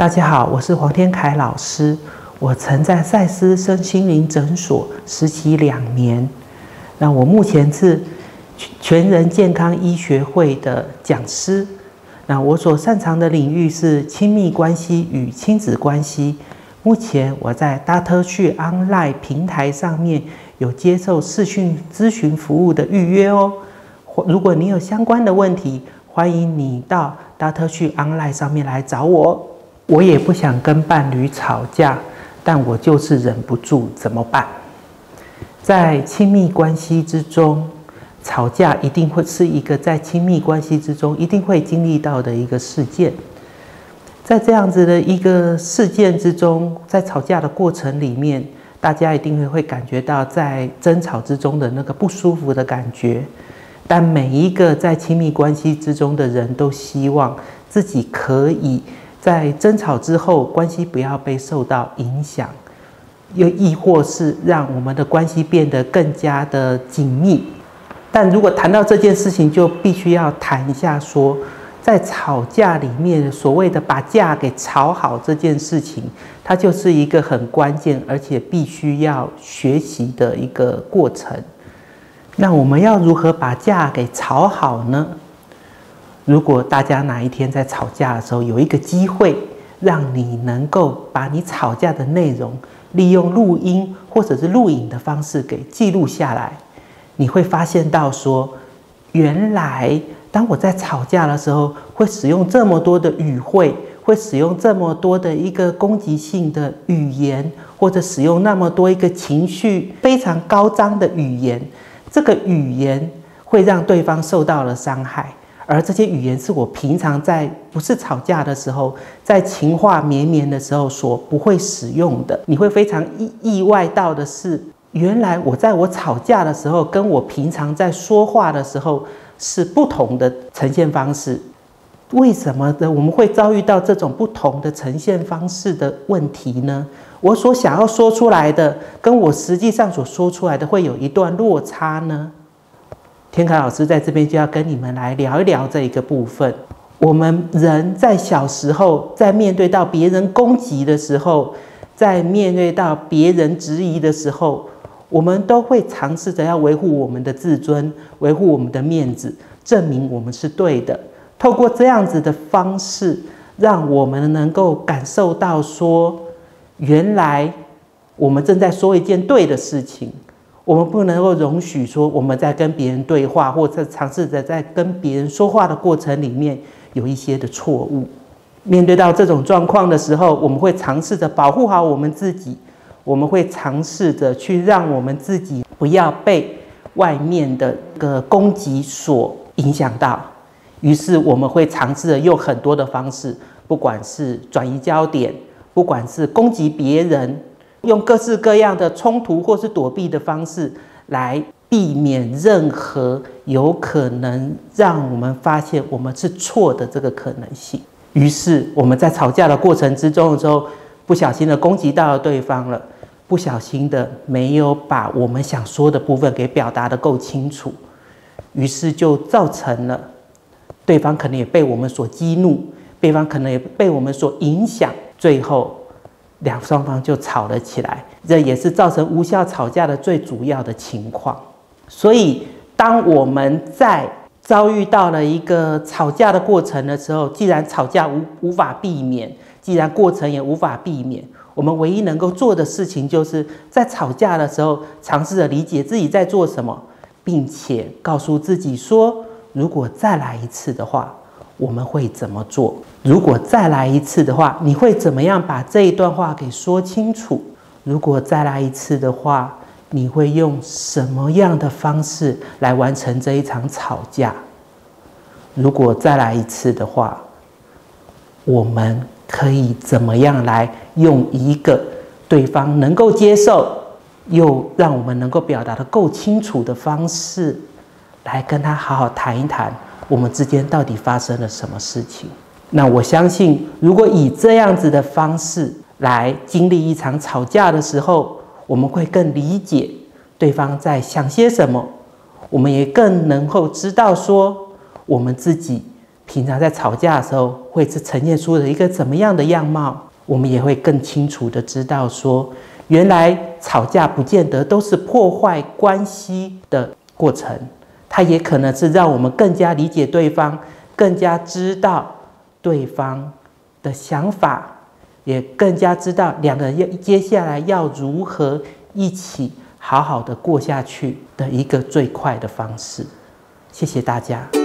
大家好，我是黄天凯老师。我曾在赛斯身心灵诊所实习两年。那我目前是全人健康医学会的讲师。那我所擅长的领域是亲密关系与亲子关系。目前我在大特趣 Online 平台上面有接受视讯咨询服务的预约哦。如果你有相关的问题，欢迎你到大特趣 Online 上面来找我。我也不想跟伴侣吵架，但我就是忍不住，怎么办？在亲密关系之中，吵架一定会是一个在亲密关系之中一定会经历到的一个事件。在这样子的一个事件之中，在吵架的过程里面，大家一定会会感觉到在争吵之中的那个不舒服的感觉。但每一个在亲密关系之中的人都希望自己可以。在争吵之后，关系不要被受到影响，又亦或是让我们的关系变得更加的紧密。但如果谈到这件事情，就必须要谈一下说，在吵架里面，所谓的把架给吵好这件事情，它就是一个很关键，而且必须要学习的一个过程。那我们要如何把架给吵好呢？如果大家哪一天在吵架的时候有一个机会，让你能够把你吵架的内容利用录音或者是录影的方式给记录下来，你会发现到说，原来当我在吵架的时候会使用这么多的语汇，会使用这么多的一个攻击性的语言，或者使用那么多一个情绪非常高涨的语言，这个语言会让对方受到了伤害。而这些语言是我平常在不是吵架的时候，在情话绵绵的时候所不会使用的。你会非常意意外到的是，原来我在我吵架的时候，跟我平常在说话的时候是不同的呈现方式。为什么呢？我们会遭遇到这种不同的呈现方式的问题呢？我所想要说出来的，跟我实际上所说出来的，会有一段落差呢？天凯老师在这边就要跟你们来聊一聊这一个部分。我们人在小时候，在面对到别人攻击的时候，在面对到别人质疑的时候，我们都会尝试着要维护我们的自尊，维护我们的面子，证明我们是对的。透过这样子的方式，让我们能够感受到说，原来我们正在说一件对的事情。我们不能够容许说我们在跟别人对话，或者尝试着在跟别人说话的过程里面有一些的错误。面对到这种状况的时候，我们会尝试着保护好我们自己，我们会尝试着去让我们自己不要被外面的个攻击所影响到。于是我们会尝试着用很多的方式，不管是转移焦点，不管是攻击别人。用各式各样的冲突或是躲避的方式来避免任何有可能让我们发现我们是错的这个可能性。于是我们在吵架的过程之中的时候，不小心的攻击到了对方了，不小心的没有把我们想说的部分给表达的够清楚，于是就造成了对方可能也被我们所激怒，对方可能也被我们所影响，最后。两双方就吵了起来，这也是造成无效吵架的最主要的情况。所以，当我们在遭遇到了一个吵架的过程的时候，既然吵架无无法避免，既然过程也无法避免，我们唯一能够做的事情，就是在吵架的时候，尝试着理解自己在做什么，并且告诉自己说，如果再来一次的话。我们会怎么做？如果再来一次的话，你会怎么样把这一段话给说清楚？如果再来一次的话，你会用什么样的方式来完成这一场吵架？如果再来一次的话，我们可以怎么样来用一个对方能够接受，又让我们能够表达的够清楚的方式，来跟他好好谈一谈？我们之间到底发生了什么事情？那我相信，如果以这样子的方式来经历一场吵架的时候，我们会更理解对方在想些什么，我们也更能够知道说，我们自己平常在吵架的时候会是呈现出了一个怎么样的样貌，我们也会更清楚的知道说，原来吵架不见得都是破坏关系的过程，它也可能是让我们更加理解对方，更加知道对方的想法，也更加知道两个人要接下来要如何一起好好的过下去的一个最快的方式。谢谢大家。